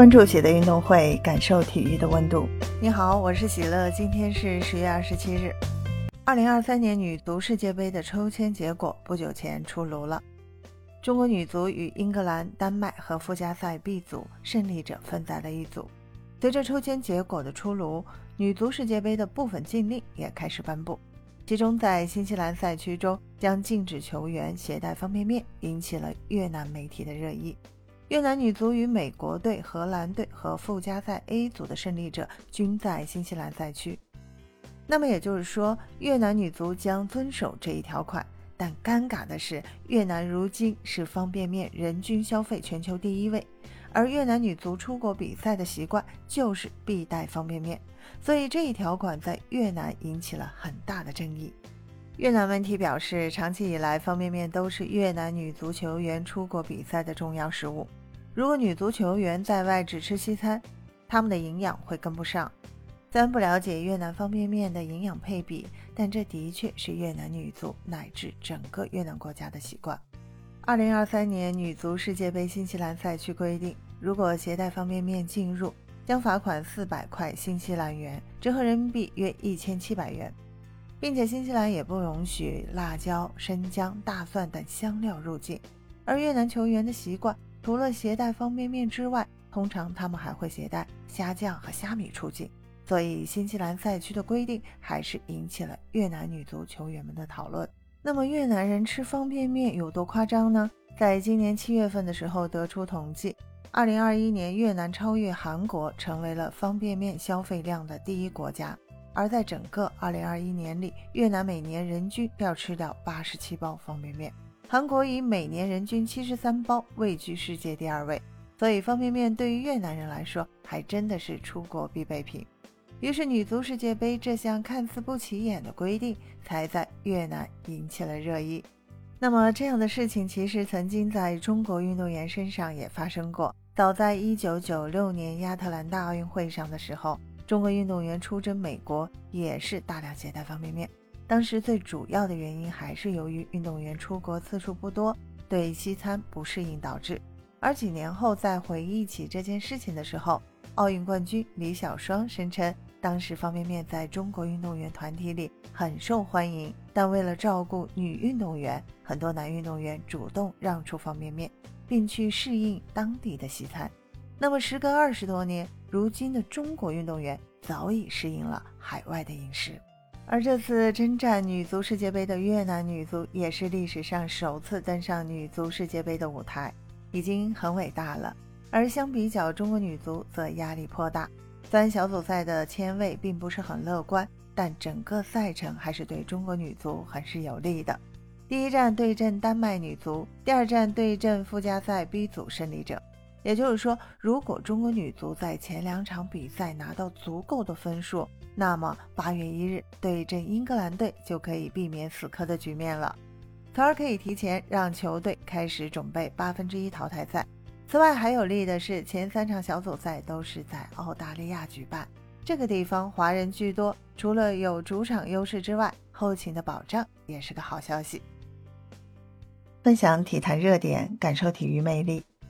关注喜乐运动会，感受体育的温度。你好，我是喜乐。今天是十月二十七日。二零二三年女足世界杯的抽签结果不久前出炉了。中国女足与英格兰、丹麦和附加赛 B 组胜利者分在了一组。随着抽签结果的出炉，女足世界杯的部分禁令也开始颁布。其中，在新西兰赛区中将禁止球员携带方便面，引起了越南媒体的热议。越南女足与美国队、荷兰队和附加赛 A 组的胜利者均在新西兰赛区。那么也就是说，越南女足将遵守这一条款。但尴尬的是，越南如今是方便面人均消费全球第一位，而越南女足出国比赛的习惯就是必带方便面，所以这一条款在越南引起了很大的争议。越南媒体表示，长期以来，方便面都是越南女足球员出国比赛的重要食物。如果女足球员在外只吃西餐，他们的营养会跟不上。虽然不了解越南方便面的营养配比，但这的确是越南女足乃至整个越南国家的习惯。二零二三年女足世界杯新西兰赛区规定，如果携带方便面进入，将罚款四百块新西兰元，折合人民币约一千七百元，并且新西兰也不容许辣椒、生姜、大蒜等香料入境。而越南球员的习惯。除了携带方便面之外，通常他们还会携带虾酱和虾米出境，所以新西兰赛区的规定还是引起了越南女足球员们的讨论。那么越南人吃方便面有多夸张呢？在今年七月份的时候得出统计，二零二一年越南超越韩国，成为了方便面消费量的第一国家。而在整个二零二一年里，越南每年人均要吃掉八十七包方便面。韩国以每年人均七十三包位居世界第二位，所以方便面对于越南人来说还真的是出国必备品。于是女足世界杯这项看似不起眼的规定，才在越南引起了热议。那么这样的事情其实曾经在中国运动员身上也发生过。早在一九九六年亚特兰大奥运会上的时候，中国运动员出征美国也是大量携带方便面。当时最主要的原因还是由于运动员出国次数不多，对西餐不适应导致。而几年后再回忆起这件事情的时候，奥运冠军李小双声称，当时方便面在中国运动员团体里很受欢迎，但为了照顾女运动员，很多男运动员主动让出方便面，并去适应当地的西餐。那么时隔二十多年，如今的中国运动员早已适应了海外的饮食。而这次征战女足世界杯的越南女足，也是历史上首次登上女足世界杯的舞台，已经很伟大了。而相比较中国女足，则压力颇大。虽然小组赛的签位并不是很乐观，但整个赛程还是对中国女足很是有利的。第一站对阵丹麦女足，第二站对阵附加赛 B 组胜利者。也就是说，如果中国女足在前两场比赛拿到足够的分数，那么八月一日对阵英格兰队就可以避免死磕的局面了，从而可以提前让球队开始准备八分之一淘汰赛。此外，还有利的是前三场小组赛都是在澳大利亚举办，这个地方华人居多，除了有主场优势之外，后勤的保障也是个好消息。分享体坛热点，感受体育魅力。